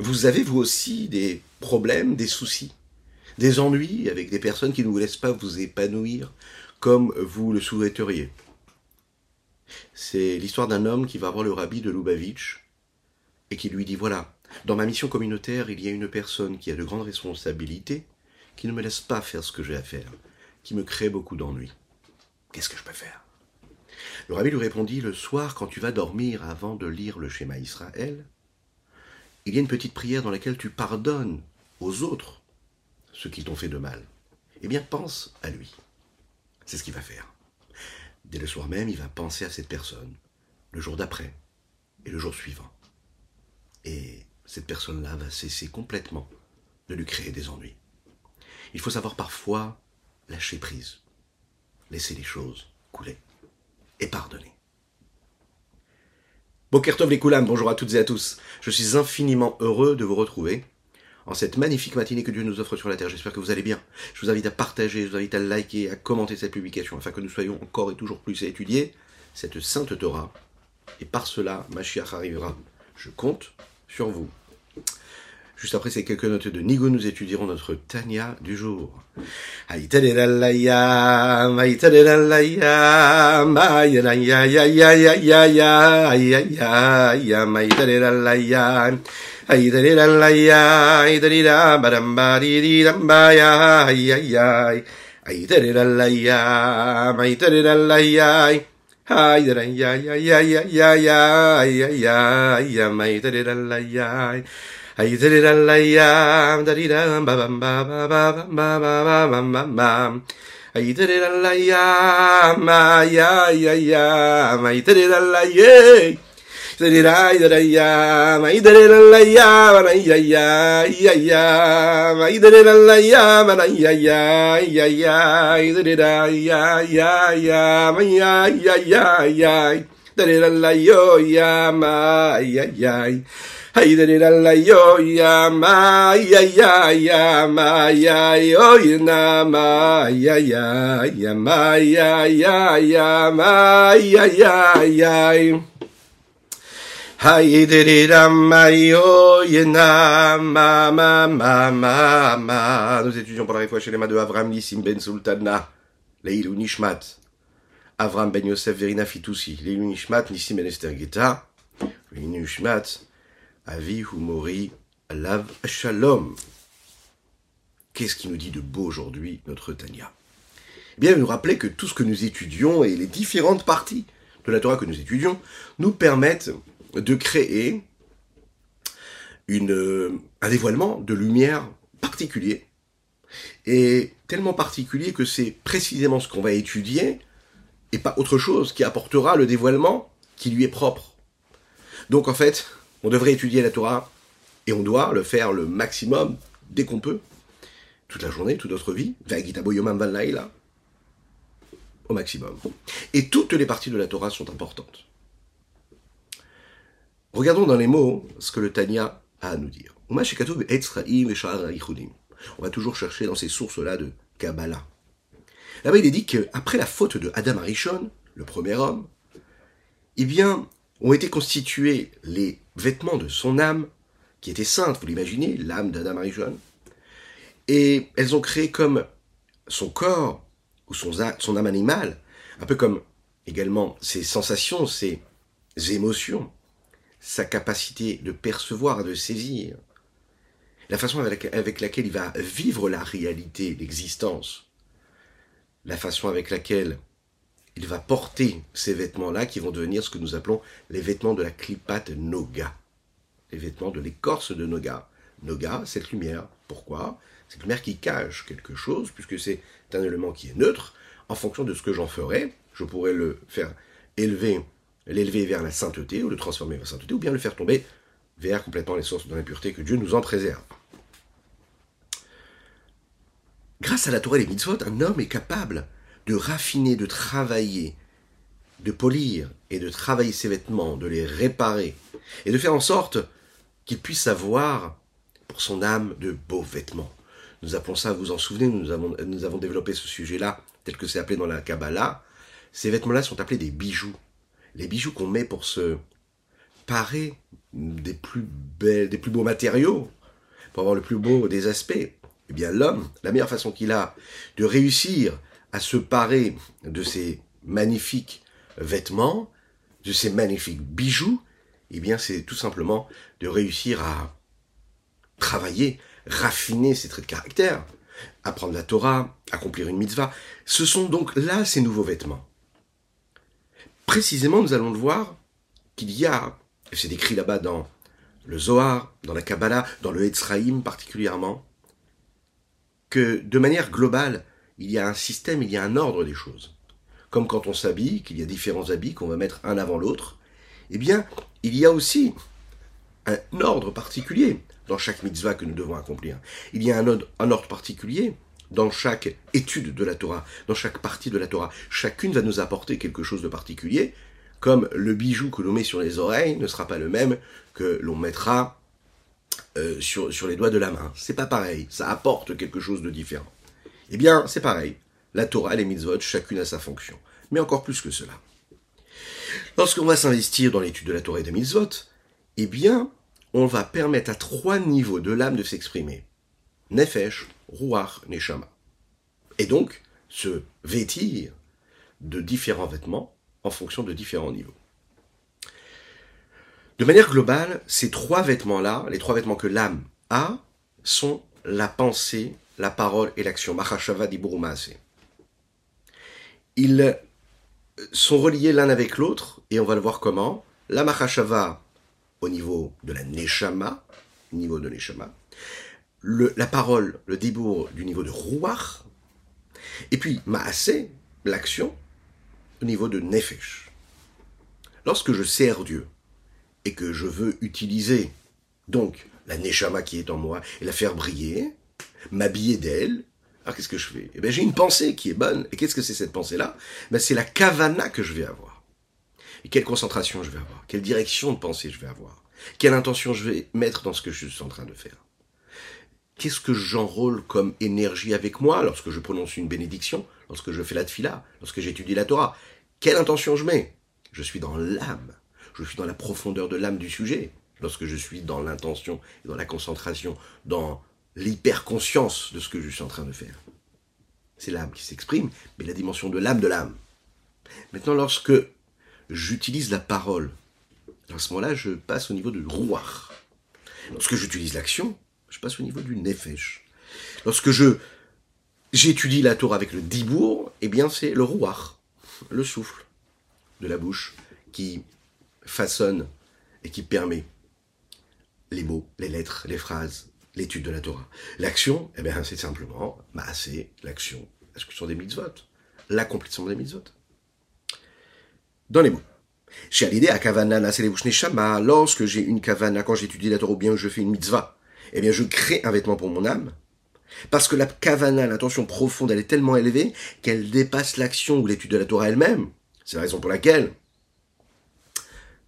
vous avez vous aussi des problèmes, des soucis, des ennuis avec des personnes qui ne vous laissent pas vous épanouir comme vous le souhaiteriez. C'est l'histoire d'un homme qui va voir le rabbi de Lubavitch et qui lui dit voilà, dans ma mission communautaire, il y a une personne qui a de grandes responsabilités, qui ne me laisse pas faire ce que j'ai à faire, qui me crée beaucoup d'ennuis. Qu'est-ce que je peux faire? Le rabbi lui répondit le soir, quand tu vas dormir avant de lire le schéma Israël, il y a une petite prière dans laquelle tu pardonnes aux autres ceux qui t'ont fait de mal. Eh bien, pense à lui. C'est ce qu'il va faire. Dès le soir même, il va penser à cette personne, le jour d'après et le jour suivant. Et cette personne-là va cesser complètement de lui créer des ennuis. Il faut savoir parfois lâcher prise, laisser les choses couler et pardonner. Bokertov les Koulam, bonjour à toutes et à tous. Je suis infiniment heureux de vous retrouver en cette magnifique matinée que Dieu nous offre sur la terre. J'espère que vous allez bien. Je vous invite à partager, je vous invite à liker, à commenter cette publication afin que nous soyons encore et toujours plus à étudier cette sainte Torah. Et par cela, Mashiach arrivera. Je compte sur vous. Juste après ces quelques notes de Nigo, nous étudierons notre Tanya du jour. 아이들이랄라이야 다리람 바밤바바바바바바바밤 아이들이랄라이야 마야야야 아이들이랄라예 이들이라이들이야 마이들이랄라이야 마나이야야 이야야 마이들이랄라이야 마나이야야 이야야 이들이라이야야야 마야야야야 이들이랄라이요야 마야야야 Nous étudions pour la chez les mains de Avram Nissim Ben Sultana Leilou Nishmat. Avram Ben Yosef Verina Fitoussi Leilou Nishmat Nissim Ben Esther Geta Leilou Nishmat Avi Humori Lav Shalom. Qu'est-ce qui nous dit de beau aujourd'hui notre Tanya Eh bien, nous rappeler que tout ce que nous étudions et les différentes parties de la Torah que nous étudions nous permettent de créer une, un dévoilement de lumière particulier. Et tellement particulier que c'est précisément ce qu'on va étudier et pas autre chose qui apportera le dévoilement qui lui est propre. Donc en fait, on devrait étudier la Torah et on doit le faire le maximum dès qu'on peut, toute la journée, toute notre vie, au maximum. Et toutes les parties de la Torah sont importantes. Regardons dans les mots ce que le Tanya a à nous dire. On va toujours chercher dans ces sources-là de Kabbalah. Là-bas, il est dit qu'après la faute de Adam Arishon, le premier homme, eh bien, ont été constitués les vêtements de son âme, qui était sainte, vous l'imaginez, l'âme d'Adam Arishon, et elles ont créé comme son corps, ou son, son âme animale, un peu comme également ses sensations, ses émotions, sa capacité de percevoir, de saisir, la façon avec laquelle il va vivre la réalité, l'existence, la façon avec laquelle il va porter ces vêtements-là qui vont devenir ce que nous appelons les vêtements de la clipat Noga. Les vêtements de l'écorce de Noga. Noga, cette lumière. Pourquoi? Cette lumière qui cache quelque chose, puisque c'est un élément qui est neutre. En fonction de ce que j'en ferai, je pourrais le faire élever, l'élever vers la sainteté, ou le transformer vers la sainteté, ou bien le faire tomber vers complètement les sources de l'impureté, que Dieu nous en préserve. Grâce à la Torah et les mitzvot, un homme est capable de raffiner, de travailler, de polir et de travailler ses vêtements, de les réparer, et de faire en sorte qu'il puisse avoir pour son âme de beaux vêtements. Nous appelons ça, vous vous en souvenez, nous avons, développé ce sujet-là, tel que c'est appelé dans la Kabbalah. Ces vêtements-là sont appelés des bijoux. Les bijoux qu'on met pour se parer des plus des plus beaux matériaux, pour avoir le plus beau des aspects, eh bien l'homme, la meilleure façon qu'il a de réussir à se parer de ces magnifiques vêtements, de ces magnifiques bijoux, eh bien c'est tout simplement de réussir à travailler, raffiner ses traits de caractère, apprendre la Torah, accomplir une mitzvah. Ce sont donc là ces nouveaux vêtements. Précisément, nous allons le voir qu'il y a, et c'est décrit là-bas dans le Zohar, dans la Kabbalah, dans le Etzraïm particulièrement, que de manière globale, il y a un système, il y a un ordre des choses. Comme quand on s'habille, qu'il y a différents habits qu'on va mettre un avant l'autre, eh bien, il y a aussi un ordre particulier dans chaque mitzvah que nous devons accomplir. Il y a un ordre, particulier dans chaque étude de la Torah, dans chaque partie de la Torah. Chacune va nous apporter quelque chose de particulier, comme le bijou que l'on met sur les oreilles ne sera pas le même que l'on mettra euh, sur, sur les doigts de la main. C'est pas pareil, ça apporte quelque chose de différent. Eh bien, c'est pareil. La Torah et les mitzvot, chacune a sa fonction. Mais encore plus que cela. Lorsqu'on va s'investir dans l'étude de la Torah et des mitzvot, eh bien, on va permettre à trois niveaux de l'âme de s'exprimer. Nefesh, Ruach, Neshama. Et donc, se vêtir de différents vêtements en fonction de différents niveaux. De manière globale, ces trois vêtements-là, les trois vêtements que l'âme a, sont la pensée, la parole et l'action. Mahashava Diburumase. Ils sont reliés l'un avec l'autre, et on va le voir comment. La Mahashava au niveau de la Neshama, niveau de Neshama, la parole, le débour du niveau de Ruach, et puis Maase, l'action, au niveau de Nefesh. Lorsque je sers Dieu et que je veux utiliser donc la Neshama qui est en moi et la faire briller, m'habiller d'elle, alors qu'est-ce que je fais? Eh bien j'ai une pensée qui est bonne. Et qu'est-ce que c'est cette pensée-là? Ben, C'est la kavana que je vais avoir. Et quelle concentration je vais avoir? Quelle direction de pensée je vais avoir? Quelle intention je vais mettre dans ce que je suis en train de faire? Qu'est-ce que j'enrôle comme énergie avec moi lorsque je prononce une bénédiction, lorsque je fais la tfila, lorsque j'étudie la Torah? Quelle intention je mets? Je suis dans l'âme. Je suis dans la profondeur de l'âme du sujet. Lorsque je suis dans l'intention, dans la concentration, dans l'hyperconscience de ce que je suis en train de faire. C'est l'âme qui s'exprime, mais la dimension de l'âme de l'âme. Maintenant, lorsque j'utilise la parole. À ce moment-là, je passe au niveau du roi. Lorsque j'utilise l'action, je passe au niveau du nefesh. Lorsque je j'étudie la Torah avec le dibour, eh bien c'est le roi, le souffle de la bouche qui façonne et qui permet les mots, les lettres, les phrases, l'étude de la Torah. L'action, eh bien c'est simplement, bah, c'est l'action, sont des mitzvot, l'accomplissement des mitzvot dans les mots. Chez l'idée à Kavana Neshama, lorsque j'ai une Kavana, quand j'étudie la Torah ou bien je fais une mitzvah, eh bien je crée un vêtement pour mon âme. Parce que la Kavana, l'intention profonde, elle est tellement élevée qu'elle dépasse l'action ou l'étude de la Torah elle-même. C'est la raison pour laquelle,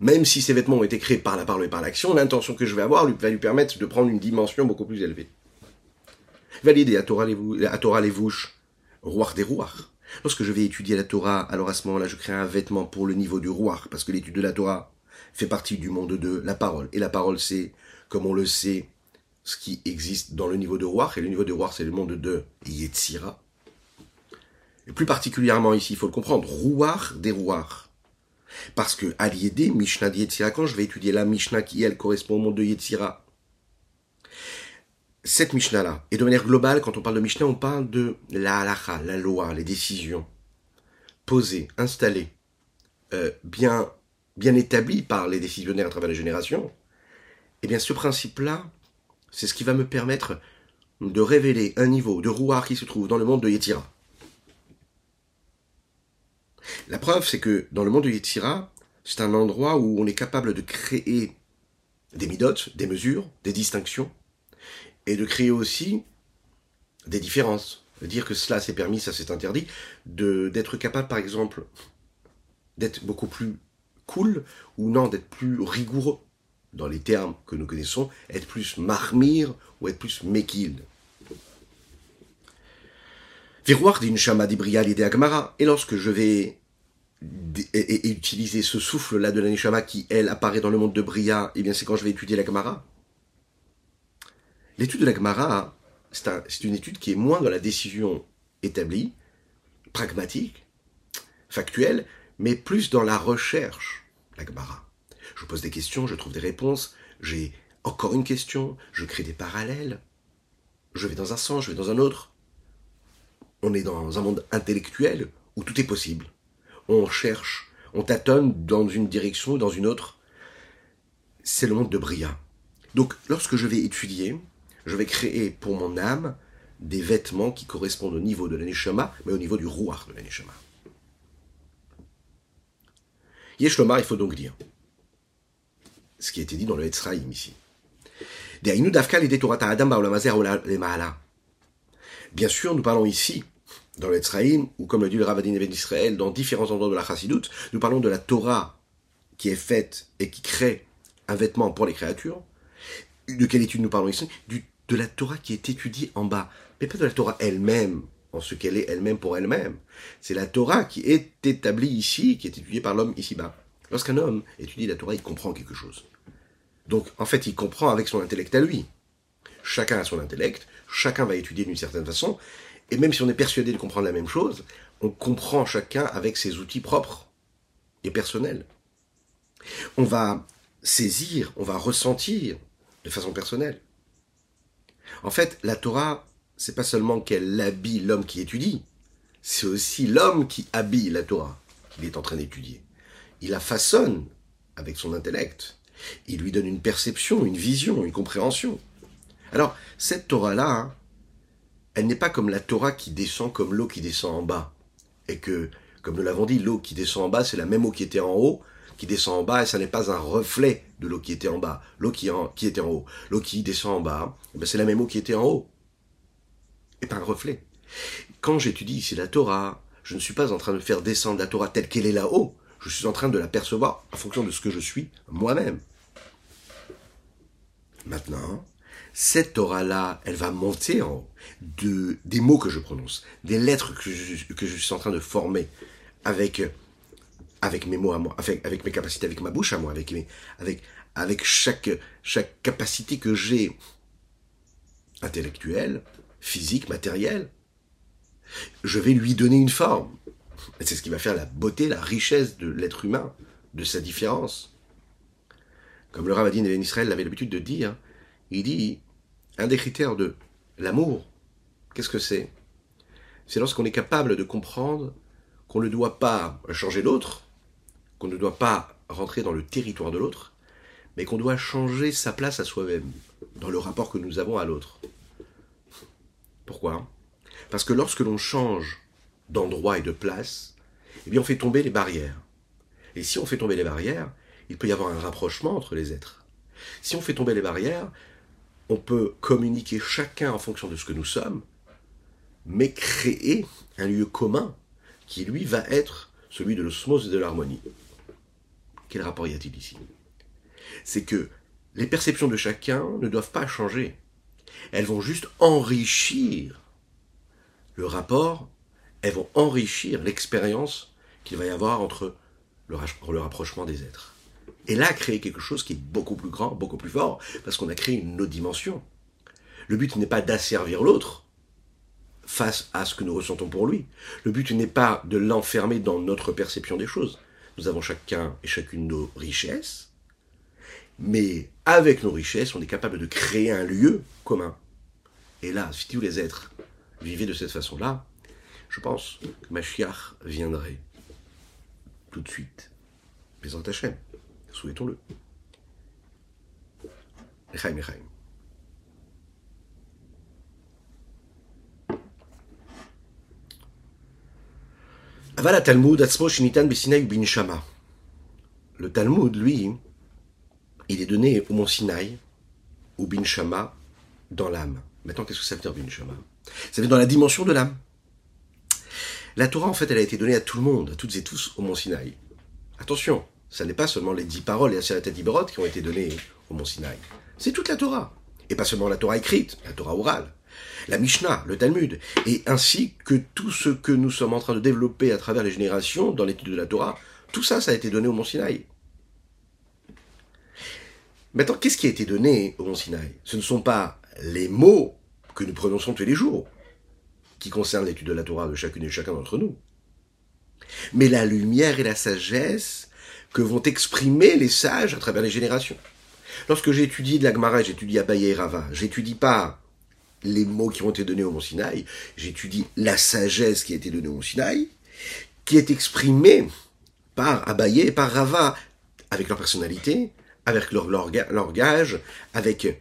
même si ces vêtements ont été créés par la parole et par l'action, l'intention que je vais avoir va lui permettre de prendre une dimension beaucoup plus élevée. Validé à Torah les vouches, roi des rois. Lorsque je vais étudier la Torah, alors à ce moment-là, je crée un vêtement pour le niveau du roi, parce que l'étude de la Torah fait partie du monde de la parole. Et la parole, c'est, comme on le sait, ce qui existe dans le niveau de roi, et le niveau de roi, c'est le monde de Yetzira. Et plus particulièrement ici, il faut le comprendre, rouar des rouars. Parce que à Mishnah de Yetzira, quand je vais étudier la Mishnah qui, elle, correspond au monde de Yetzira, cette Mishnah-là, et de manière globale, quand on parle de Mishnah, on parle de la halacha, la loi, les décisions posées, installées, euh, bien, bien établies par les décisionnaires à travers les générations. Eh bien, ce principe-là, c'est ce qui va me permettre de révéler un niveau de rouard qui se trouve dans le monde de Yetira. La preuve, c'est que dans le monde de Yetira, c'est un endroit où on est capable de créer des midotes, des mesures, des distinctions, et de créer aussi des différences. Dire que cela c'est permis, ça c'est interdit, d'être capable par exemple d'être beaucoup plus cool ou non d'être plus rigoureux dans les termes que nous connaissons, être plus marmire ou être plus mekil. Et et lorsque je vais et, utiliser ce souffle-là de l'anishama qui, elle, apparaît dans le monde de Bria, eh bien c'est quand je vais étudier la Gemara. L'étude de la Gemara, c'est une étude qui est moins dans la décision établie, pragmatique, factuelle, mais plus dans la recherche, la Gemara. Je pose des questions, je trouve des réponses, j'ai encore une question, je crée des parallèles, je vais dans un sens, je vais dans un autre. On est dans un monde intellectuel où tout est possible. On cherche, on tâtonne dans une direction ou dans une autre. C'est le monde de Bria. Donc lorsque je vais étudier, je vais créer pour mon âme des vêtements qui correspondent au niveau de l'aneshama, mais au niveau du rouar de l'aneshama. Yeshlomar, il faut donc dire ce qui a été dit dans le ici. Bien sûr, nous parlons ici, dans le Etzraïm, ou comme le dit le Ravadin d'Israël, dans différents endroits de la Chassidoute, nous parlons de la Torah qui est faite et qui crée un vêtement pour les créatures. De quelle étude nous parlons ici? De la Torah qui est étudiée en bas, mais pas de la Torah elle-même, en ce qu'elle est elle-même pour elle-même. C'est la Torah qui est établie ici, qui est étudiée par l'homme ici-bas. Lorsqu'un homme étudie la Torah, il comprend quelque chose. Donc, en fait, il comprend avec son intellect à lui. Chacun a son intellect, chacun va étudier d'une certaine façon, et même si on est persuadé de comprendre la même chose, on comprend chacun avec ses outils propres et personnels. On va saisir, on va ressentir de façon personnelle. En fait, la Torah, c'est pas seulement qu'elle habille l'homme qui étudie, c'est aussi l'homme qui habille la Torah qu'il est en train d'étudier. Il la façonne avec son intellect. Il lui donne une perception, une vision, une compréhension. Alors, cette Torah-là, hein, elle n'est pas comme la Torah qui descend comme l'eau qui descend en bas. Et que, comme nous l'avons dit, l'eau qui descend en bas, c'est la même eau qui était en haut, qui descend en bas, et ça n'est pas un reflet de l'eau qui était en bas, l'eau qui, qui, était en haut. L'eau qui descend en bas, eh ben, c'est la même eau qui était en haut. Et pas un reflet. Quand j'étudie ici la Torah, je ne suis pas en train de faire descendre la Torah telle qu'elle est là-haut. Je suis en train de la percevoir en fonction de ce que je suis moi-même. Maintenant, cette Torah-là, elle va monter en de, des mots que je prononce, des lettres que je, que je suis en train de former avec, avec mes mots à moi, avec, avec mes capacités, avec ma bouche à moi, avec, mes, avec, avec chaque, chaque capacité que j'ai intellectuelle, physique, matérielle. Je vais lui donner une forme. C'est ce qui va faire la beauté, la richesse de l'être humain, de sa différence. Comme le Ravadin et Israël l'avaient l'habitude de dire, il dit un des critères de l'amour, qu'est-ce que c'est? C'est lorsqu'on est capable de comprendre qu'on ne doit pas changer l'autre, qu'on ne doit pas rentrer dans le territoire de l'autre, mais qu'on doit changer sa place à soi-même, dans le rapport que nous avons à l'autre. Pourquoi? Parce que lorsque l'on change d'endroit et de place, eh bien on fait tomber les barrières. Et si on fait tomber les barrières, il peut y avoir un rapprochement entre les êtres. Si on fait tomber les barrières, on peut communiquer chacun en fonction de ce que nous sommes, mais créer un lieu commun qui, lui, va être celui de l'osmose et de l'harmonie. Quel rapport y a-t-il ici? C'est que les perceptions de chacun ne doivent pas changer. Elles vont juste enrichir le rapport, elles vont enrichir l'expérience qu'il va y avoir entre le rapprochement des êtres. Et là, créer quelque chose qui est beaucoup plus grand, beaucoup plus fort, parce qu'on a créé une autre dimension. Le but n'est pas d'asservir l'autre face à ce que nous ressentons pour lui. Le but n'est pas de l'enfermer dans notre perception des choses. Nous avons chacun et chacune nos richesses, mais avec nos richesses, on est capable de créer un lieu commun. Et là, si tous les êtres vivaient de cette façon-là, je pense que Mashiach viendrait tout de suite. Mais en. Souhaitons-le. Echaim, Echaim. Talmud, Atzmo Shinitan Besinaï Bin Shama. Le Talmud, lui, il est donné au mont Sinaï, ou Bin Shama, dans l'âme. Maintenant, qu'est-ce que ça veut dire Bin Shama? Ça veut dire dans la dimension de l'âme. La Torah, en fait, elle a été donnée à tout le monde, à toutes et tous, au mont Sinaï. Attention, ce n'est pas seulement les dix paroles et la Sérata d'Iberot qui ont été données au Mont Sinaï. C'est toute la Torah. Et pas seulement la Torah écrite, la Torah orale. la Mishnah, le Talmud, et ainsi que tout ce que nous sommes en train de développer à travers les générations dans l'étude de la Torah, tout ça, ça a été donné au Mont Sinaï. Maintenant, qu'est-ce qui a été donné au Mont Sinaï? Ce ne sont pas les mots que nous prononçons tous les jours, qui concernent l'étude de la Torah de chacune et chacun d'entre nous, mais la lumière et la sagesse que vont exprimer les sages à travers les générations. Lorsque j'étudie de la Gemara, j'étudie Abaye et Rava, j'étudie pas les mots qui ont été donnés au Mont Sinaï, j'étudie la sagesse qui a été donnée au Mont Sinaï, qui est exprimée par Abaye et par Rava, avec leur personnalité, avec leur langage, avec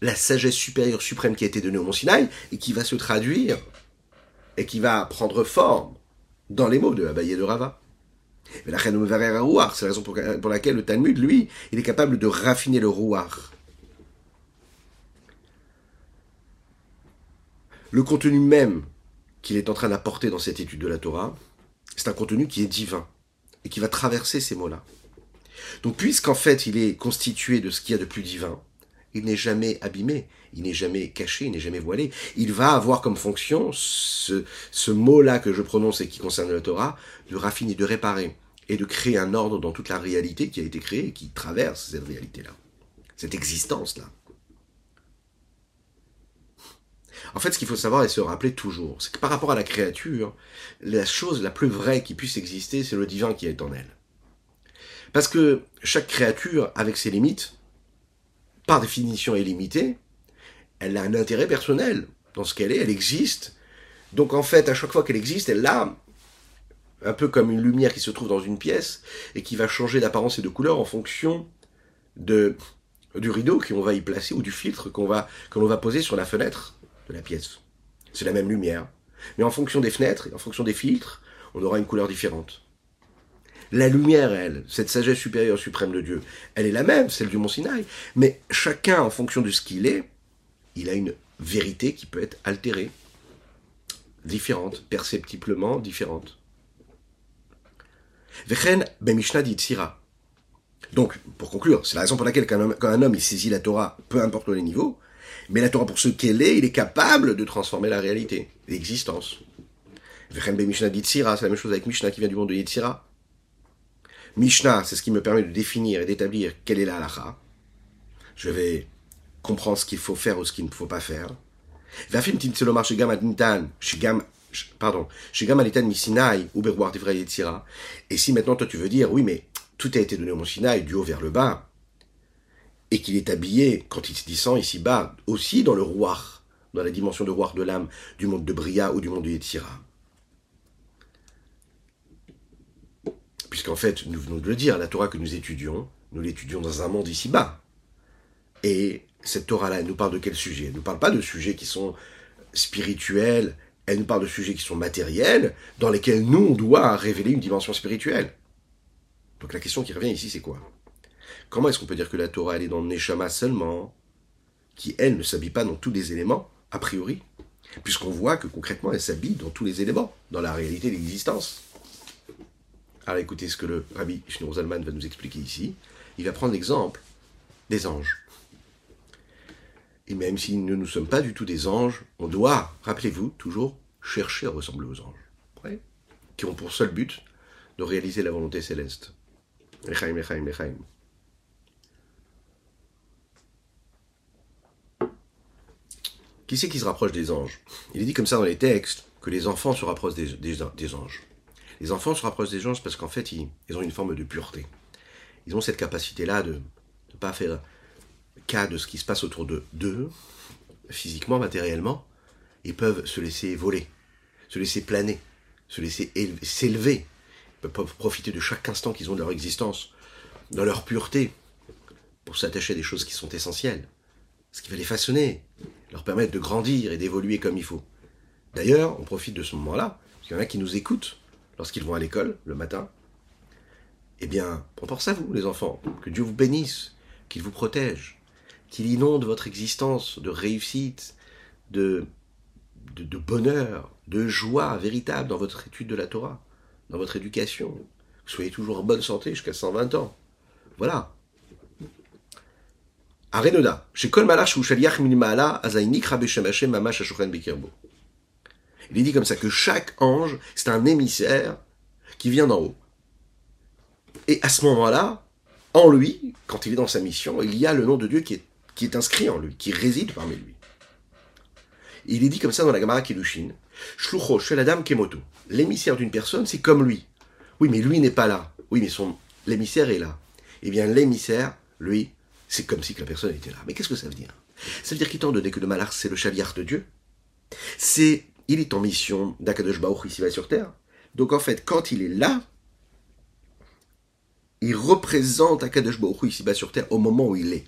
la sagesse supérieure suprême qui a été donnée au Mont Sinaï, et qui va se traduire, et qui va prendre forme dans les mots de Abaye et de Rava. C'est la raison pour laquelle le Talmud, lui, il est capable de raffiner le rouar. Le contenu même qu'il est en train d'apporter dans cette étude de la Torah, c'est un contenu qui est divin et qui va traverser ces mots-là. Donc puisqu'en fait il est constitué de ce qu'il y a de plus divin, il n'est jamais abîmé, il n'est jamais caché, il n'est jamais voilé. Il va avoir comme fonction ce, mot-là que je prononce et qui concerne la Torah, de raffiner, de réparer et de créer un ordre dans toute la réalité qui a été créée et qui traverse cette réalité-là, cette existence-là. En fait, ce qu'il faut savoir et se rappeler toujours, c'est que par rapport à la créature, la chose la plus vraie qui puisse exister, c'est le divin qui est en elle. Parce que chaque créature, avec ses limites, par définition est limitée, elle a un intérêt personnel dans ce qu'elle est, elle existe. Donc en fait, à chaque fois qu'elle existe, elle a un peu comme une lumière qui se trouve dans une pièce et qui va changer d'apparence et de couleur en fonction de du rideau qu'on va y placer ou du filtre qu'on va que l'on va poser sur la fenêtre de la pièce. C'est la même lumière, mais en fonction des fenêtres et en fonction des filtres, on aura une couleur différente. La lumière, elle, cette sagesse supérieure suprême de Dieu, elle est la même, celle du Mont Sinaï, mais chacun, en fonction de ce qu'il est, il a une vérité qui peut être altérée, différente, perceptiblement différente. Vechen ben Mishnah Donc, pour conclure, c'est la raison pour laquelle quand un, homme, il saisit la Torah, peu importe les niveaux, mais la Torah pour ce qu'elle est, il est capable de transformer la réalité, l'existence. Vechen ben Mishnah c'est la même chose avec Mishnah qui vient du monde de Yitzira. Mishnah, c'est ce qui me permet de définir et d'établir quelle est la halakha. Je vais comprendre ce qu'il faut faire ou ce qu'il ne faut pas faire. Pardon, et si maintenant toi tu veux dire, oui, mais tout a été donné au Mont Sinaï du haut vers le bas, et qu'il est habillé, quand il se descend ici-bas, aussi dans le roi, dans la dimension de roi de l'âme du monde de Bria ou du monde de Yetzira. Puisqu'en fait, nous venons de le dire, la Torah que nous étudions, nous l'étudions dans un monde ici-bas. Et cette Torah-là, elle nous parle de quel sujet Elle ne nous parle pas de sujets qui sont spirituels, elle nous parle de sujets qui sont matériels, dans lesquels nous, on doit révéler une dimension spirituelle. Donc la question qui revient ici, c'est quoi? Comment est-ce qu'on peut dire que la Torah, elle est dans le Neshama seulement, qui, elle, ne s'habille pas dans tous les éléments, a priori? Puisqu'on voit que concrètement, elle s'habille dans tous les éléments, dans la réalité de l'existence. Alors écoutez ce que le rabbi Shneur Zalman va nous expliquer ici. Il va prendre l'exemple des anges. Et même si nous ne sommes pas du tout des anges, on doit, rappelez-vous, toujours chercher à ressembler aux anges. Qui ont pour seul but de réaliser la volonté céleste. Lechaim, lechaim, lechaim. Qui c'est qui se rapproche des anges? Il est dit comme ça dans les textes que les enfants se rapprochent des anges. Les enfants se rapprochent des anges parce qu'en fait, ils, ont une forme de pureté. Ils ont cette capacité-là de ne pas faire cas de ce qui se passe autour d'eux, physiquement, matériellement. Ils peuvent se laisser voler, se laisser planer, se laisser s'élever. Ils peuvent profiter de chaque instant qu'ils ont de leur existence, dans leur pureté, pour s'attacher à des choses qui sont essentielles. Ce qui va les façonner, leur permettre de grandir et d'évoluer comme il faut. D'ailleurs, on profite de ce moment-là, parce qu'il y en a qui nous écoutent lorsqu'ils vont à l'école le matin, eh bien, on pense à vous, les enfants. Que Dieu vous bénisse, qu'il vous protège, qu'il inonde votre existence de réussite, de, de, bonheur, de joie véritable dans votre étude de la Torah, dans votre éducation. Que soyez toujours en bonne santé jusqu'à 120 ans. Voilà. Arenoda, chez Malach ou Mamash. Il est dit comme ça que chaque ange, c'est un émissaire qui vient d'en haut. Et à ce moment-là, en lui, quand il est dans sa mission, il y a le nom de Dieu qui est, qui est inscrit en lui, qui réside parmi lui. Il est dit comme ça dans la Gemara Kiddushin, Shlucho Sheladam Kemoto. L'émissaire d'une personne, c'est comme lui. Oui, mais lui n'est pas là. Oui, mais son l'émissaire est là. Eh bien, l'émissaire, lui, c'est comme si que la personne était là. Mais qu'est-ce que ça veut dire? Ça veut dire qu'étant donné que le malach, c'est le chaliard de Dieu, c'est, il est en mission d'Akadosh Baruch ici-bas sur terre. Donc en fait, quand il est là, il représente Akadosh Baruch ici-bas sur terre au moment où il est.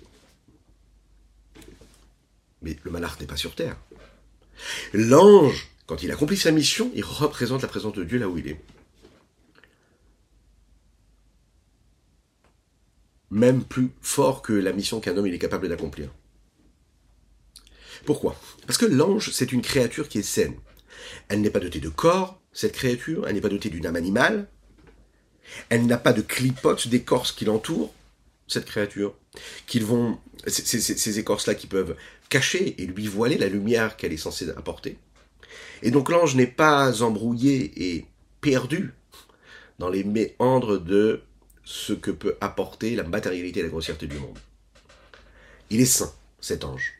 Mais le malach n'est pas sur terre. L'ange, quand il accomplit sa mission, il représente la présence de Dieu là où il est. même plus fort que la mission qu'un homme est capable d'accomplir. Pourquoi? Parce que l'ange, c'est une créature qui est saine. Elle n'est pas dotée de corps, cette créature, elle n'est pas dotée d'une âme animale, elle n'a pas de clipotes d'écorce qui l'entourent, cette créature, ces écorces-là qui peuvent cacher et lui voiler la lumière qu'elle est censée apporter. Et donc l'ange n'est pas embrouillé et perdu dans les méandres de ce que peut apporter la matérialité et la grossièreté du monde. Il est saint, cet ange.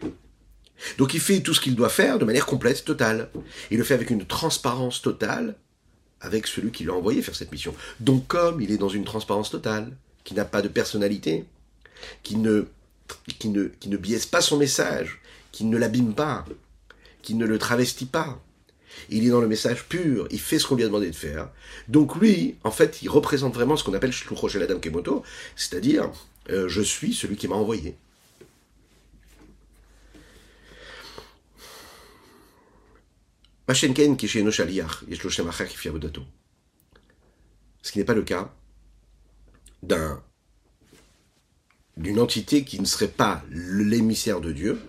Donc il fait tout ce qu'il doit faire de manière complète, totale. Il le fait avec une transparence totale avec celui qui l'a envoyé faire cette mission. Donc comme il est dans une transparence totale, qui n'a pas de personnalité, qui ne, qui ne, qui biaise pas son message, qui ne l'abîme pas, qui ne le travestit pas, il est dans le message pur, il fait ce qu'on lui a demandé de faire. Donc lui, en fait, il représente vraiment ce qu'on appelle Shlucho Adam Kemoto, c'est-à-dire euh, je suis celui qui m'a envoyé. Ce qui n'est pas le cas d'un d'une entité qui ne serait pas l'émissaire de Dieu,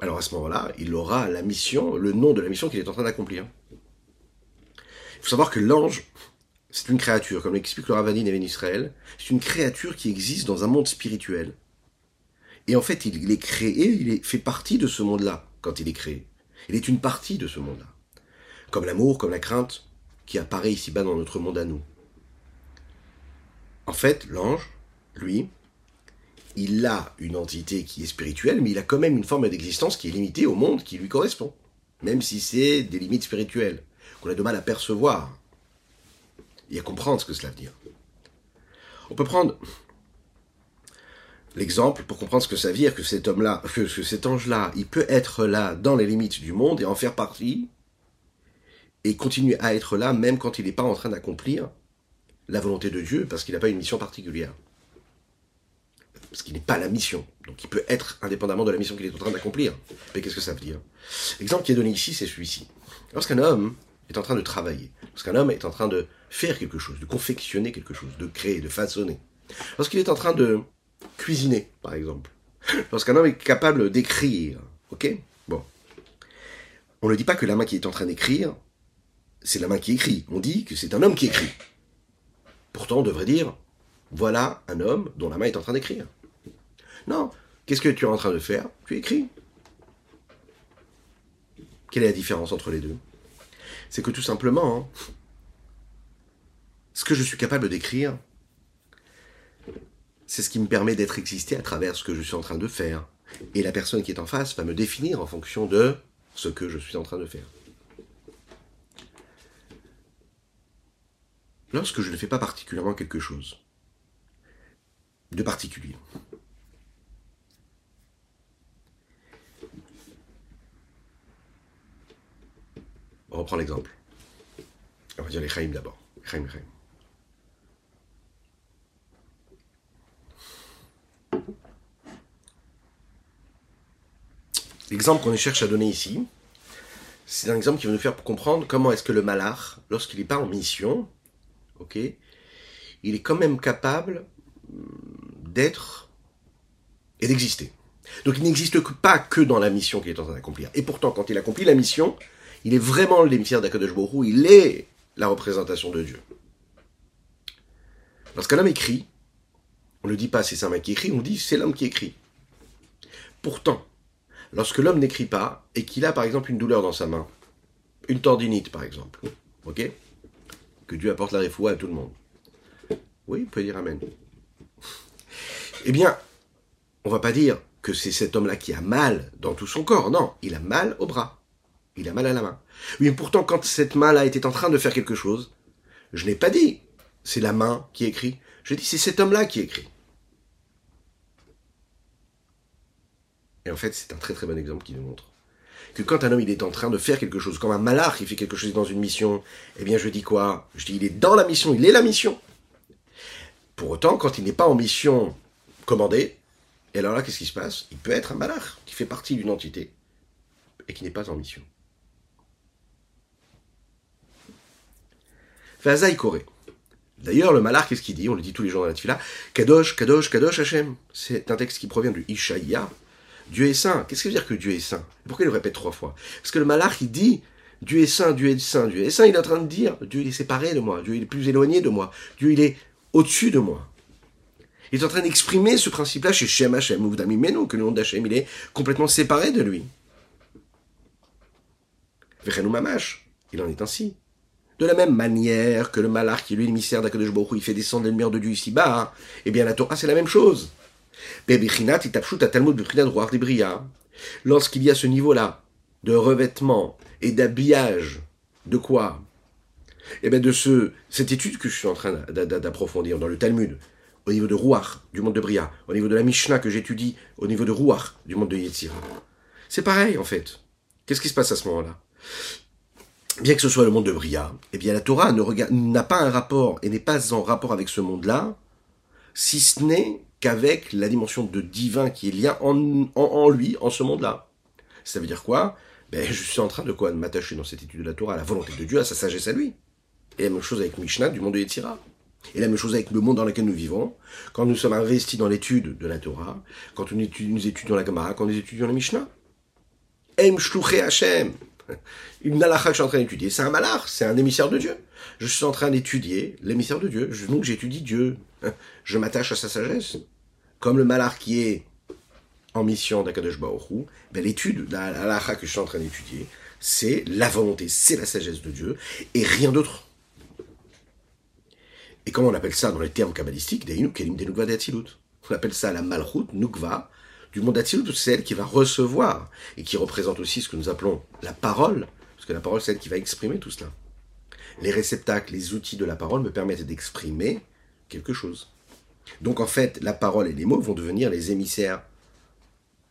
alors à ce moment-là, il aura la mission, le nom de la mission qu'il est en train d'accomplir. Il faut savoir que l'ange, c'est une créature, comme l'explique le Ravani et Israël, c'est une créature qui existe dans un monde spirituel. Et en fait, il est créé, il fait partie de ce monde-là quand il est créé. Il est une partie de ce monde-là. Comme l'amour, comme la crainte, qui apparaît ici-bas dans notre monde à nous. En fait, l'ange, lui, il a une entité qui est spirituelle, mais il a quand même une forme d'existence qui est limitée au monde qui lui correspond. Même si c'est des limites spirituelles, qu'on a de mal à percevoir et à comprendre ce que cela veut dire. On peut prendre l'exemple pour comprendre ce que ça veut dire que cet homme-là, que, cet ange-là, il peut être là dans les limites du monde et en faire partie, et continuer à être là même quand il n'est pas en train d'accomplir la volonté de Dieu, parce qu'il n'a pas une mission particulière parce qu'il n'est pas la mission. Donc il peut être indépendamment de la mission qu'il est en train d'accomplir. Mais qu'est-ce que ça veut dire? L'exemple qui est donné ici, c'est celui-ci. Lorsqu'un homme est en train de travailler, lorsqu'un homme est en train de faire quelque chose, de confectionner quelque chose, de créer, de façonner, lorsqu'il est en train de cuisiner, par exemple, lorsqu'un homme est capable d'écrire, ok? Bon. On ne dit pas que la main qui est en train d'écrire, c'est la main qui écrit. On dit que c'est un homme qui écrit. Pourtant, on devrait dire, voilà un homme dont la main est en train d'écrire. Non. Qu'est-ce que tu es en train de faire? Tu écris. Quelle est la différence entre les deux? C'est que tout simplement, hein, ce que je suis capable d'écrire, c'est ce qui me permet d'être existé à travers ce que je suis en train de faire. Et la personne qui est en face va me définir en fonction de ce que je suis en train de faire. Lorsque je ne fais pas particulièrement quelque chose de particulier, On reprend l'exemple. On va dire les Chaim d'abord. Chaim, Chaim. L'exemple qu'on cherche à donner ici, c'est un exemple qui va nous faire comprendre comment est-ce que le malach, lorsqu'il n'est pas en mission, il est quand même capable hmm, d'être et d'exister. Donc il n'existe pas que dans la mission qu'il est en train d'accomplir. Et pourtant, quand il accomplit la mission, il est vraiment l'émissaire d'Akadosh Borou, il est la représentation de Dieu. Lorsqu'un homme écrit, on ne dit pas c'est un mec qui écrit, on dit c'est l'homme qui écrit. Pourtant, lorsque l'homme n'écrit pas et qu'il a par exemple une douleur dans sa main, une tendinite par exemple, ok Que Dieu apporte la réfoua à tout le monde. Oui, vous pouvez dire Amen. Eh bien, on va pas dire que c'est cet homme-là qui a mal dans tout son corps. Non, il a mal au bras. Il a mal à la main. Oui, pourtant, quand cette main-là était en train de faire quelque chose, je n'ai pas dit c'est la main qui écrit. Je dis c'est cet homme-là qui écrit. Et en fait, c'est un très très bon exemple qui nous montre que quand un homme il est en train de faire quelque chose, comme un malard qui fait quelque chose dans une mission, eh bien je dis quoi? Je dis il est dans la mission, il est la mission. Pour autant, quand il n'est pas en mission commandée, et alors là, qu'est-ce qui se passe? Il peut être un malach qui fait partie d'une entité et qui n'est pas en mission. D'ailleurs, le malach, qu'est-ce qu'il dit? On le dit tous les jours dans la tefila. Kadosh, Kadosh, Kadosh Hashem. C'est un texte qui provient du Ishaïa. Dieu est saint. Qu'est-ce que veut dire que Dieu est saint? Pourquoi il le répète trois fois? Parce que le malach, il dit Dieu est saint, Dieu est saint, Dieu est saint. Il est en train de dire Dieu est séparé de moi, Dieu est plus éloigné de moi, Dieu il est au-dessus de moi. Il est en train d'exprimer ce principe-là chez Shem Hashem ou Meno, que le nom d'Hachem, il est complètement séparé de lui. Vechenou Mamash, il en est ainsi. De la même manière que le Malach, qui est l'émissaire d'Akadosh Baruch il fait descendre les lumières de Dieu ici-bas, eh bien la Torah, c'est la même chose. Lorsqu'il y a ce niveau-là de revêtement et d'habillage, de quoi? Eh bien de ce, cette étude que je suis en train d'approfondir dans le Talmud, au niveau de Rouach, du monde de Bria, au niveau de la Mishnah que j'étudie, au niveau de Rouach, du monde de Yetzira. C'est pareil, en fait. Qu'est-ce qui se passe à ce moment-là? Bien que ce soit le monde de Bria, eh bien la Torah n'a pas un rapport et n'est pas en rapport avec ce monde-là, si ce n'est qu'avec la dimension de divin qui est liée en, lui, en ce monde-là. Ça veut dire quoi? Ben, Je suis en train de quoi? De m'attacher dans cette étude de la Torah à la volonté de Dieu, à sa sagesse à lui. Et la même chose avec Mishnah du monde de Yetzira. Et la même chose avec le monde dans lequel nous vivons, quand nous sommes investis dans l'étude de la Torah, quand nous étudions, la Gemara, quand nous étudions la Mishnah. Em Hashem. Une halakha que je suis en train d'étudier, c'est un malach, c'est un émissaire de Dieu. Je suis en train d'étudier l'émissaire de Dieu. Donc j'étudie Dieu. Je m'attache à sa sagesse. Comme le malach qui est en mission d'Akadosh Baoru, ben l'étude de la que je suis en train d'étudier, c'est la volonté, c'est la sagesse de Dieu, et rien d'autre. Et comment on appelle ça dans les termes kabbalistiques On appelle ça la malchut, nukva, du monde d'Atsilut, c'est elle qui va recevoir, et qui représente aussi ce que nous appelons la parole, parce que la parole, c'est elle qui va exprimer tout cela. Les réceptacles, les outils de la parole me permettent d'exprimer quelque chose. Donc en fait, la parole et les mots vont devenir les émissaires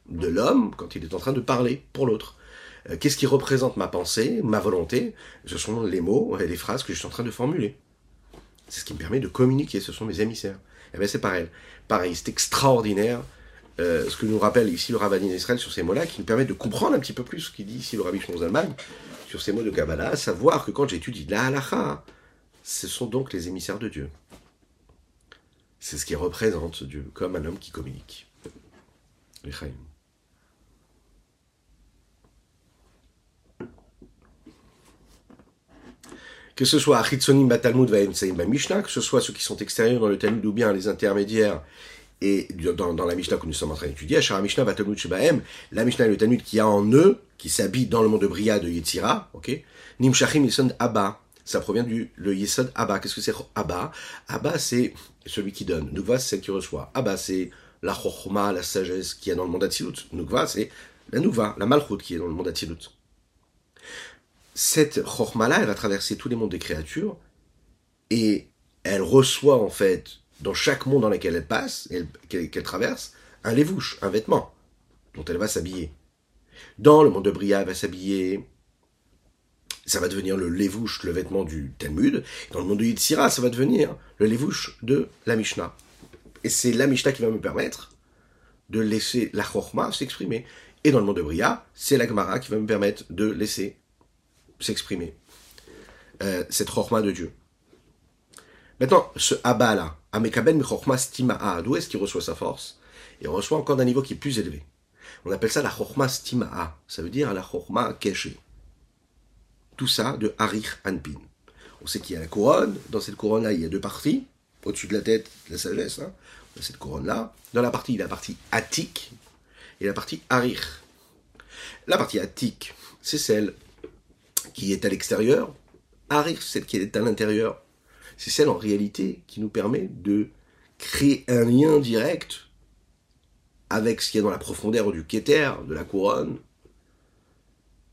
de l'homme quand il est en train de parler pour l'autre. Euh, qu'est-ce qui représente ma pensée, ma volonté? Ce sont les mots et les phrases que je suis en train de formuler. C'est ce qui me permet de communiquer, ce sont mes émissaires. Et eh bien c'est pareil. Pareil, c'est extraordinaire euh, ce que nous rappelle ici le Rabbin Israël sur ces mots-là, qui nous permet de comprendre un petit peu plus ce qu'il dit ici le Rabbi Shmuel sur ces mots de Kabbalah, à savoir que quand j'étudie la halacha, ce sont donc les émissaires de Dieu. C'est ce qui représente Dieu, comme un homme qui communique. que ce soit Achitsonim Batalmud va Mishnah, que ce soit ceux qui sont extérieurs dans le Talmud ou bien les intermédiaires et dans, dans, la Mishnah que nous sommes en train d'étudier, Shara Mishnah Batalmud Shebahem, la Mishnah et le Talmud qui a en eux, qui s'habille dans le monde de Bria de Yetzira, ok, Nimshachim Yesod Abba, ça provient du le Yesod Abba. Qu'est-ce que c'est Abba? Abba, c'est celui qui donne. Nukva, c'est celle qui reçoit. Abba, c'est la Chochma, la sagesse qui est dans le monde d'Atsilut. Nukva, c'est la Nukva, la Malchut qui est dans le monde d'Atsilut cette chorma-là, elle va traverser tous les mondes des créatures, et elle reçoit en fait, dans chaque monde dans lequel elle passe, qu'elle traverse, un lévouche, un vêtement, dont elle va s'habiller. Dans le monde de Bria, elle va s'habiller, ça va devenir le lévouche, le vêtement du Talmud. Dans le monde de Yitzhira, ça va devenir le lévouche de la Mishnah. Et c'est la Mishnah qui va me permettre de laisser la chorma s'exprimer. Et dans le monde de Bria, c'est la Gemara qui va me permettre de laisser s'exprimer. Euh, cette chorma de Dieu. Maintenant, ce Abba là, Amekaben Chorma Stima'a, d'où est-ce qu'il reçoit sa force? Il reçoit encore d'un niveau qui est plus élevé. On appelle ça la Chorma Stima'a, ça veut dire la Chorma cachée. Tout ça de Harich Anpin. On sait qu'il y a la couronne, dans cette couronne-là, il y a deux parties, au-dessus de la tête, la sagesse, hein, cette couronne-là. Dans la partie, la partie attique, et la partie Arir. La partie Atik, c'est celle qui est à l'extérieur. Arir, c'est celle qui est à l'intérieur. C'est celle en réalité qui nous permet de créer un lien direct avec ce qui est dans la profondeur du Keter, de la couronne,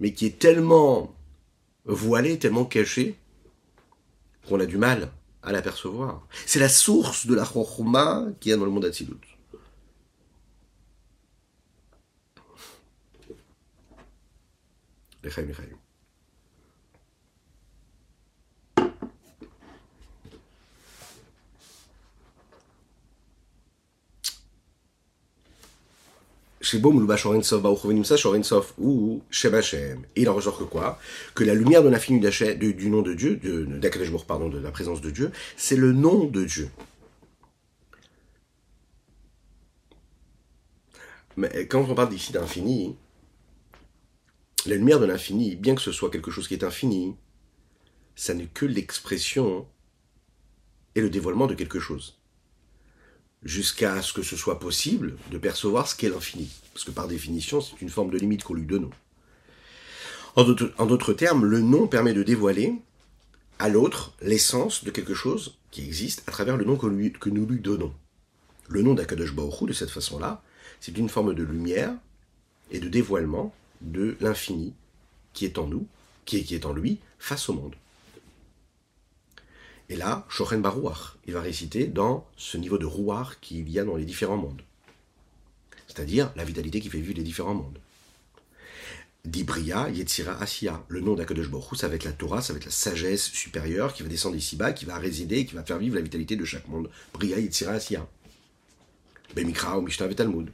mais qui est tellement voilé, tellement caché, qu'on a du mal à l'apercevoir. C'est la source de la Chokhmah qui a dans le monde Atzilut. ou Il en ressort que quoi? Que la lumière de l'infini du, nom de Dieu, de, pardon, de la présence de Dieu, c'est le nom de Dieu. Mais quand on parle d'ici d'infini, la lumière de l'infini, bien que ce soit quelque chose qui est infini, ça n'est que l'expression et le dévoilement de quelque chose jusqu'à ce que ce soit possible de percevoir ce qu'est l'infini. Parce que par définition, c'est une forme de limite qu'on lui donne. En d'autres termes, le nom permet de dévoiler à l'autre l'essence de quelque chose qui existe à travers le nom que, nous lui donnons. Le nom d'Akadosh Baruch de cette façon-là, c'est une forme de lumière et de dévoilement de l'infini qui est en nous, qui est en lui, face au monde. Et là, Shochen Barouach, il va réciter dans ce niveau de rouar qu'il y a dans les différents mondes. C'est-à-dire la vitalité qui fait vivre les différents mondes. D'Ibria, Yetzira, Asiya. Le nom d'Akadosh Baruch ça va être la Torah, ça va être la sagesse supérieure qui va descendre ici-bas, qui va résider, qui va faire vivre la vitalité de chaque monde. Bria, Yetzira, Asiya. Bemikra Mishnah Talmud.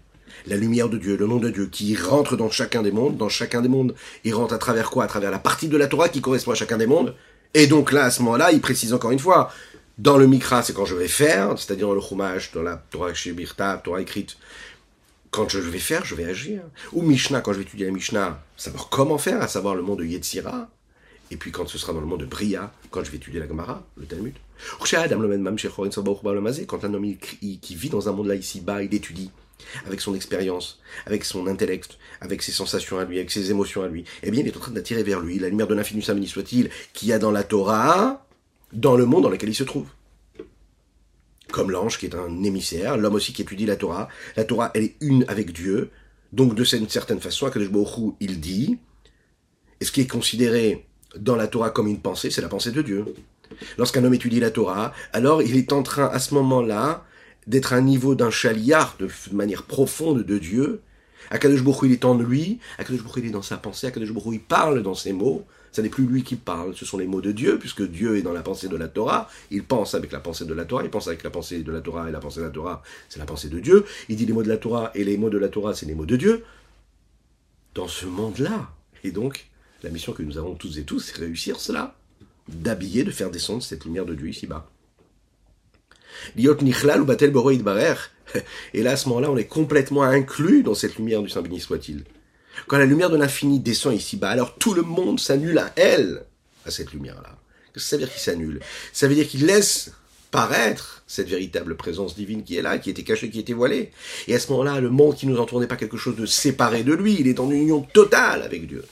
La lumière de Dieu, le nom de Dieu, qui rentre dans chacun des mondes, dans chacun des mondes, il rentre à travers quoi? À travers la partie de la Torah qui correspond à chacun des mondes, et donc là, à ce moment-là, il précise encore une fois, dans le Mikra, c'est quand je vais faire, c'est-à-dire dans le Chumash, dans la Torah Shebirta, Torah écrite, quand je vais faire, je vais agir. Ou Mishnah, quand je vais étudier la Mishnah, savoir comment faire, à savoir le monde de Yetzira. Et puis quand ce sera dans le monde de Bria, quand je vais étudier la Gemara, le Talmud. Quand un homme qui vit dans un monde là ici-bas, il étudie avec son expérience, avec son intellect, avec ses sensations à lui, avec ses émotions à lui, eh bien, il est en train d'attirer vers lui la lumière de l'infini béni soit-il, qu'il y a dans la Torah, dans le monde dans lequel il se trouve. Comme l'ange qui est un émissaire, l'homme aussi qui étudie la Torah. La Torah, elle est une avec Dieu. Donc, de cette certaine façon, à Baruch il dit, et ce qui est considéré dans la Torah comme une pensée, c'est la pensée de Dieu. Lorsqu'un homme étudie la Torah, alors il est en train, à ce moment-là, d'être un niveau d'un chaliard de manière profonde de Dieu. Akadosh Baruch il est en lui, Akadosh il est dans sa pensée, Akadosh Baruch il parle dans ses mots. Ce n'est plus lui qui parle, ce sont les mots de Dieu, puisque Dieu est dans la pensée de la Torah. Il pense avec la pensée de la Torah, il pense avec la pensée de la Torah, et la pensée de la Torah, c'est la pensée de Dieu. Il dit les mots de la Torah, et les mots de la Torah, c'est les mots de Dieu. Dans ce monde-là. Et donc, la mission que nous avons tous et tous, c'est réussir cela. D'habiller, de faire descendre cette lumière de Dieu ici-bas. Nichlal ou Et là, à ce moment-là, on est complètement inclus dans cette lumière du Saint béni soit-il. Quand la lumière de l'infini descend ici-bas, alors tout le monde s'annule à elle, à cette lumière-là. Qu'est-ce que ça veut dire qu'il s'annule? Ça veut dire qu'il laisse paraître cette véritable présence divine qui est là, qui était cachée, qui était voilée. Et à ce moment-là, le monde qui nous entoure n'est pas quelque chose de séparé de lui, il est en union totale avec Dieu.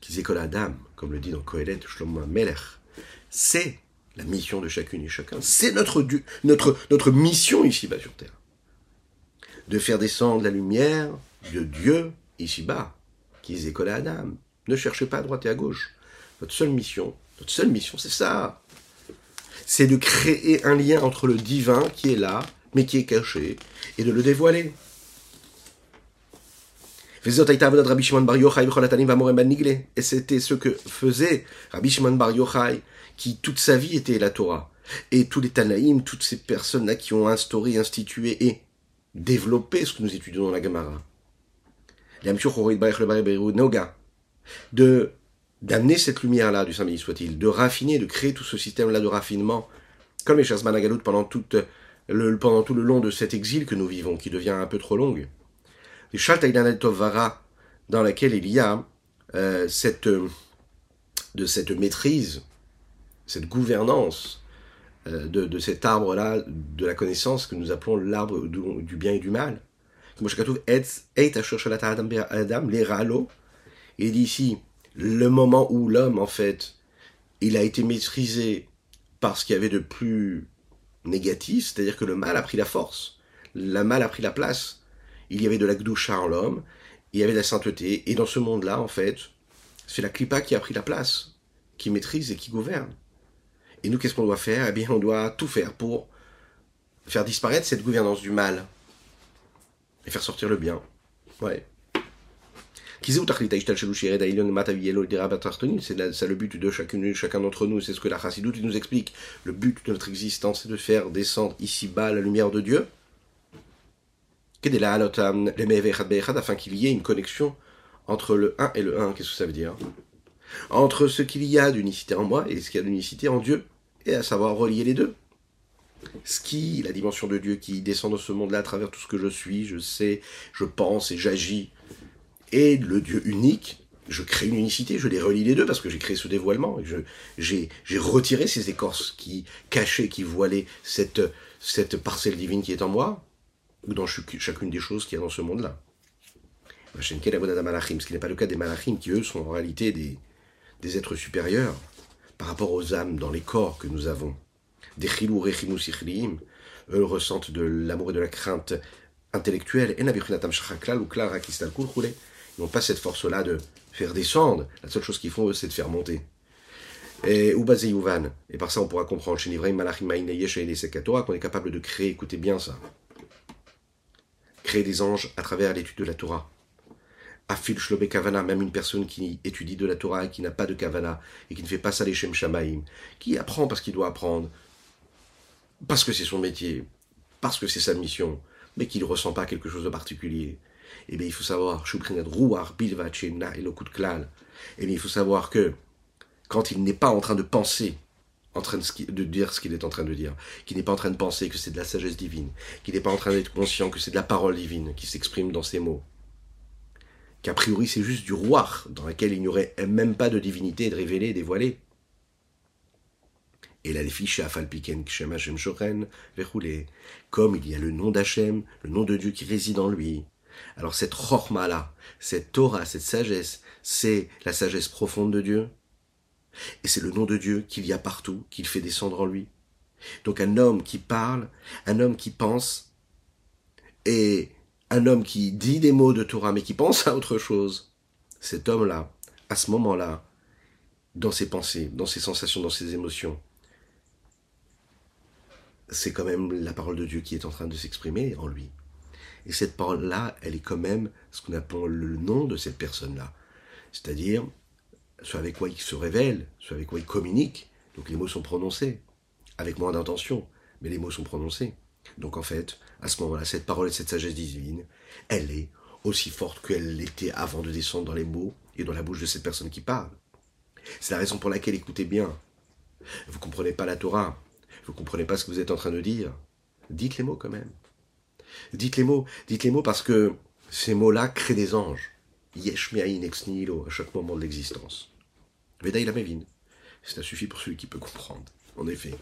Qu'ils Adam, comme le dit dans Kohelet Shlomo Melech, c'est la mission de chacune et chacun. C'est notre, notre, notre mission ici-bas sur Terre. De faire descendre la lumière de Dieu ici-bas, qui est école à Adam. Ne cherchez pas à droite et à gauche. Votre seule mission, notre seule mission, c'est ça. C'est de créer un lien entre le divin qui est là, mais qui est caché, et de le dévoiler. Et c'était ce que faisait Rabbi Shimon Bar Yochai qui toute sa vie était la Torah. Et tous les Tanaïm, toutes ces personnes-là qui ont instauré, institué et développé ce que nous étudions dans la Gemara. De, d'amener cette lumière-là du Saint béni soit-il, de raffiner, de créer tout ce système-là de raffinement, comme les Shazman Agalout pendant, le, pendant tout le long de cet exil que nous vivons, qui devient un peu trop longue. Les Tovara, dans laquelle il y a euh, cette, de cette maîtrise cette gouvernance euh, de, cet arbre-là, de la connaissance que nous appelons l'arbre du bien et du mal. Il dit ici, le moment où l'homme, en fait, il a été maîtrisé par ce qu'il y avait de plus négatif, c'est-à-dire que le mal a pris la force, le mal a pris la place. Il y avait de la gdoucha en l'homme, il y avait de la sainteté, et dans ce monde-là, en fait, c'est la clipa qui a pris la place, qui maîtrise et qui gouverne. Et nous, qu'est-ce qu'on doit faire? Eh bien, on doit tout faire pour faire disparaître cette gouvernance du mal et faire sortir le bien. Ouais. C'est le but de chacune, chacun d'entre nous, c'est ce que la Chassidoute nous explique. Le but de notre existence, c'est de faire descendre ici-bas la lumière de Dieu, afin qu'il y ait une connexion entre le 1 et le 1. Qu'est-ce que ça veut dire? Entre ce qu'il y a d'unicité en moi et ce qu'il y a d'unicité en Dieu, et à savoir relier les deux. Ce qui, la dimension de Dieu qui descend dans ce monde-là à travers tout ce que je suis, je sais, je pense et j'agis, et le Dieu unique, je crée une unicité, je les relie les deux parce que j'ai créé ce dévoilement. J'ai retiré ces écorces qui cachaient, qui voilaient cette, cette parcelle divine qui est en moi, ou dans chacune des choses qu'il y a dans ce monde-là. Ce qui n'est pas le cas des malachim, qui eux sont en réalité des, des êtres supérieurs par rapport aux âmes dans les corps que nous avons. Des chilou eux ressentent de l'amour et de la crainte intellectuelle. Et ils n'ont pas cette force-là de faire descendre. La seule chose qu'ils font, c'est de faire monter. Et. Et par ça, on pourra comprendre chez Nivraim qu'on est capable de créer, écoutez bien ça, créer des anges à travers l'étude de la Torah. Afil Shlobe Kavana, même une personne qui étudie de la Torah et qui n'a pas de Kavana, et qui ne fait pas ça les Shem Shamaim, qui apprend parce qu'il doit apprendre, parce que c'est son métier, parce que c'est sa mission, mais qui ne ressent pas quelque chose de particulier, eh bien, il faut savoir, eh bien, il faut savoir que quand il n'est pas en train de penser, en train de, dire ce qu'il est en train de dire, qu'il n'est pas en train de penser que c'est de la sagesse divine, qu'il n'est pas en train d'être conscient que c'est de la parole divine qui s'exprime dans ces mots, qu'a priori c'est juste du roi dans lequel il n'y aurait même pas de divinité de révélée, dévoilée. Et là, les fiches à Falpiken, comme il y a le nom d'Hachem, le nom de Dieu qui réside en lui, alors cette chorma-là, cette Torah, cette sagesse, c'est la sagesse profonde de Dieu. Et c'est le nom de Dieu qu'il y a partout, qu'il fait descendre en lui. Donc un homme qui parle, un homme qui pense, et un homme qui dit des mots de Torah mais qui pense à autre chose, cet homme-là, à ce moment-là, dans ses pensées, dans ses sensations, dans ses émotions, c'est quand même la parole de Dieu qui est en train de s'exprimer en lui. Et cette parole-là, elle est quand même ce qu'on appelle le nom de cette personne-là. C'est-à-dire, soit avec quoi il se révèle, soit avec quoi il communique. Donc les mots sont prononcés, avec moins d'intention, mais les mots sont prononcés. Donc en fait, à ce moment-là, cette parole et cette sagesse divine, elle est aussi forte qu'elle l'était avant de descendre dans les mots et dans la bouche de cette personne qui parle. C'est la raison pour laquelle, écoutez bien, vous comprenez pas la Torah, vous comprenez pas ce que vous êtes en train de dire, dites les mots quand même. Dites les mots, dites les mots parce que ces mots-là créent des anges. Yesh ex nihilo, à chaque moment de l'existence. Veda il mevin. Ça suffit pour celui qui peut comprendre. En effet.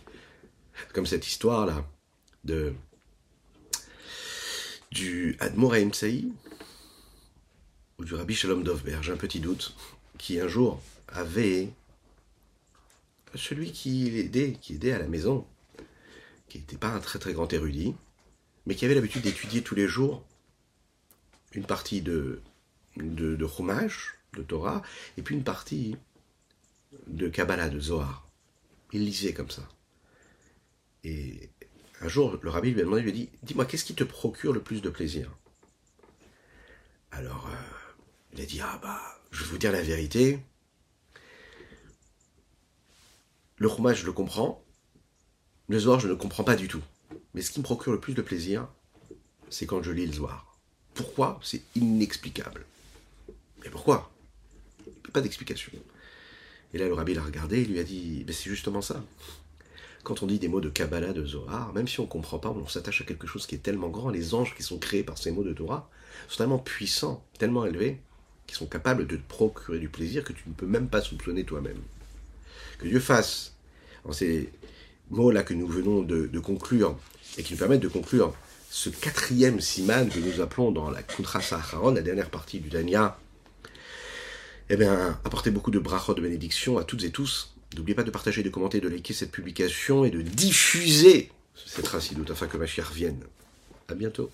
Comme cette histoire-là du Admoraim Tsaï ou du Rabbi Shalom Dovber, j'ai un petit doute, qui un jour avait celui qui aidait, qui aidait à la maison, qui n'était pas un très très grand érudit, mais qui avait l'habitude d'étudier tous les jours une partie de, de, de de Torah, et puis une partie de Kabbalah, de Zohar. Il lisait comme ça. Et un jour, le rabbi lui a demandé, lui a dit, dis-moi, qu'est-ce qui te procure le plus de plaisir? Alors, euh, il a dit, ah bah, je vais vous dire la vérité. Le Chumash, je le comprends. Le Zohar, je ne comprends pas du tout. Mais ce qui me procure le plus de plaisir, c'est quand je lis le Zohar. Pourquoi? C'est inexplicable. Mais pourquoi? Pas d'explication. Et là, le rabbi l'a regardé et lui a dit ben, C'est justement ça. Quand on dit des mots de Kabbalah, de Zohar, même si on ne comprend pas, on s'attache à quelque chose qui est tellement grand. Les anges qui sont créés par ces mots de Torah sont tellement puissants, tellement élevés, qu'ils sont capables de te procurer du plaisir que tu ne peux même pas soupçonner toi-même. Que Dieu fasse, en ces mots-là que nous venons de conclure, et qui nous permettent de conclure ce quatrième siman que nous appelons dans la Kuntra Saharon, la dernière partie du Dania, eh bien, apportez beaucoup de brachot de bénédiction à toutes et tous. N'oubliez pas de partager, de commenter, de liker cette publication et de diffuser cette racidoute afin que ma chère vienne. À bientôt.